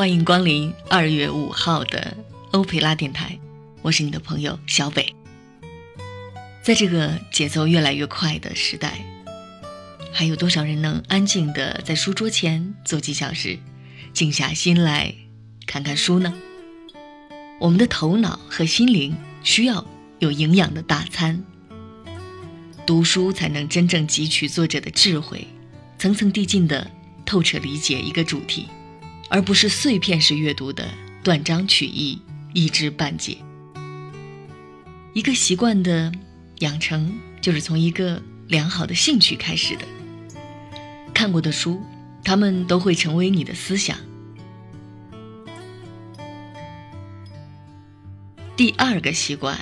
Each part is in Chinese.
欢迎光临二月五号的欧佩拉电台，我是你的朋友小北。在这个节奏越来越快的时代，还有多少人能安静的在书桌前坐几小时，静下心来看看书呢？我们的头脑和心灵需要有营养的大餐，读书才能真正汲取作者的智慧，层层递进的透彻理解一个主题，而不是碎片式阅读的断章取义、一知半解。一个习惯的。养成就是从一个良好的兴趣开始的。看过的书，他们都会成为你的思想。第二个习惯，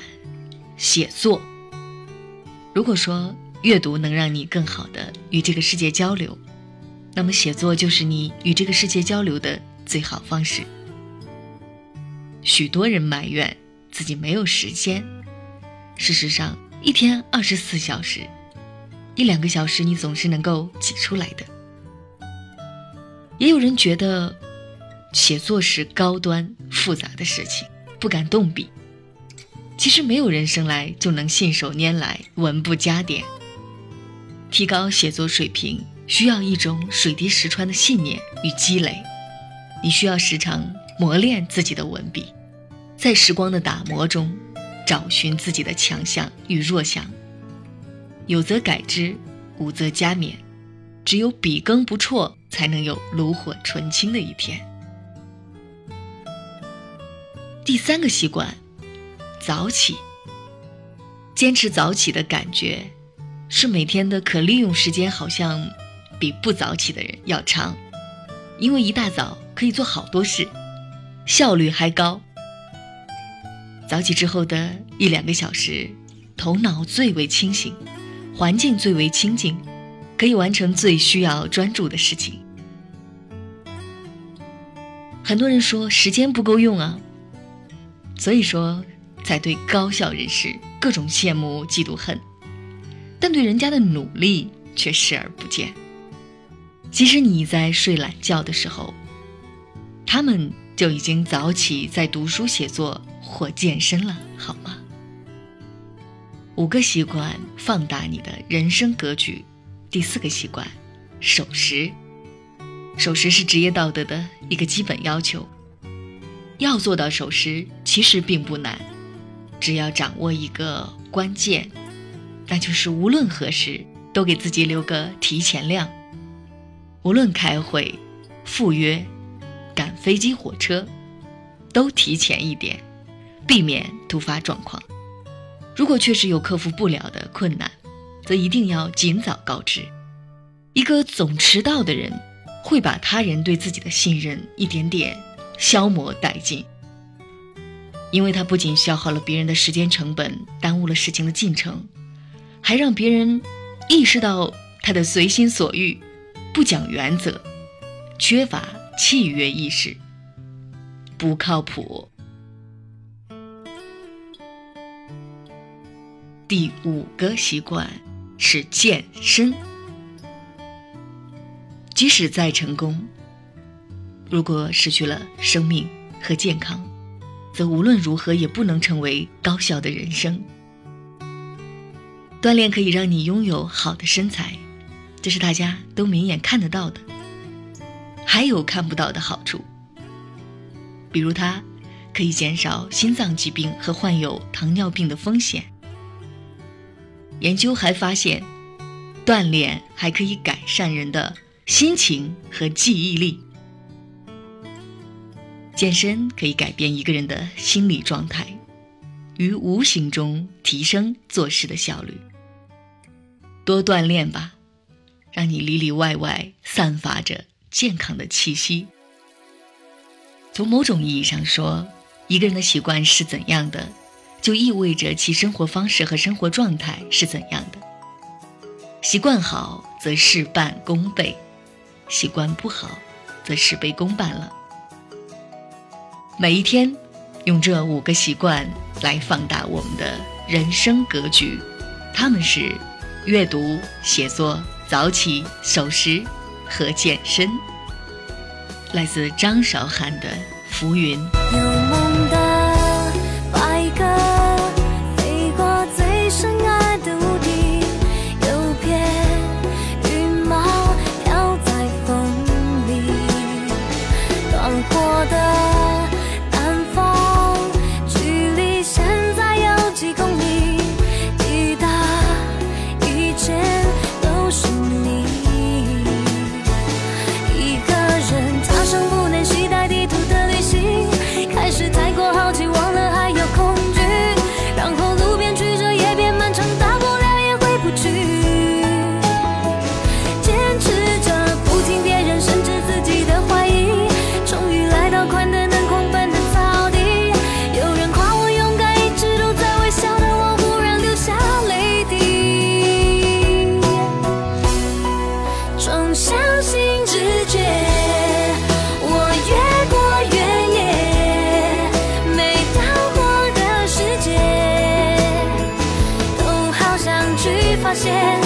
写作。如果说阅读能让你更好的与这个世界交流，那么写作就是你与这个世界交流的最好方式。许多人埋怨自己没有时间，事实上。一天二十四小时，一两个小时你总是能够挤出来的。也有人觉得，写作是高端复杂的事情，不敢动笔。其实没有人生来就能信手拈来、文不加点。提高写作水平，需要一种水滴石穿的信念与积累。你需要时常磨练自己的文笔，在时光的打磨中。找寻自己的强项与弱项，有则改之，无则加勉。只有笔耕不辍，才能有炉火纯青的一天。第三个习惯，早起。坚持早起的感觉，是每天的可利用时间好像比不早起的人要长，因为一大早可以做好多事，效率还高。早起之后的一两个小时，头脑最为清醒，环境最为清静，可以完成最需要专注的事情。很多人说时间不够用啊，所以说才对高效人士各种羡慕嫉妒恨，但对人家的努力却视而不见。即使你在睡懒觉的时候，他们就已经早起在读书写作。或健身了，好吗？五个习惯放大你的人生格局。第四个习惯，守时。守时是职业道德的一个基本要求。要做到守时，其实并不难，只要掌握一个关键，那就是无论何时都给自己留个提前量。无论开会、赴约、赶飞机、火车，都提前一点。避免突发状况。如果确实有克服不了的困难，则一定要尽早告知。一个总迟到的人，会把他人对自己的信任一点点消磨殆尽，因为他不仅消耗了别人的时间成本，耽误了事情的进程，还让别人意识到他的随心所欲、不讲原则、缺乏契约意识、不靠谱。第五个习惯是健身。即使再成功，如果失去了生命和健康，则无论如何也不能成为高效的人生。锻炼可以让你拥有好的身材，这是大家都明眼看得到的。还有看不到的好处，比如它可以减少心脏疾病和患有糖尿病的风险。研究还发现，锻炼还可以改善人的心情和记忆力。健身可以改变一个人的心理状态，于无形中提升做事的效率。多锻炼吧，让你里里外外散发着健康的气息。从某种意义上说，一个人的习惯是怎样的？就意味着其生活方式和生活状态是怎样的。习惯好则事半功倍，习惯不好则事倍功半了。每一天，用这五个习惯来放大我们的人生格局，他们是阅读、写作、早起、守时和健身。来自张韶涵的《浮云》。些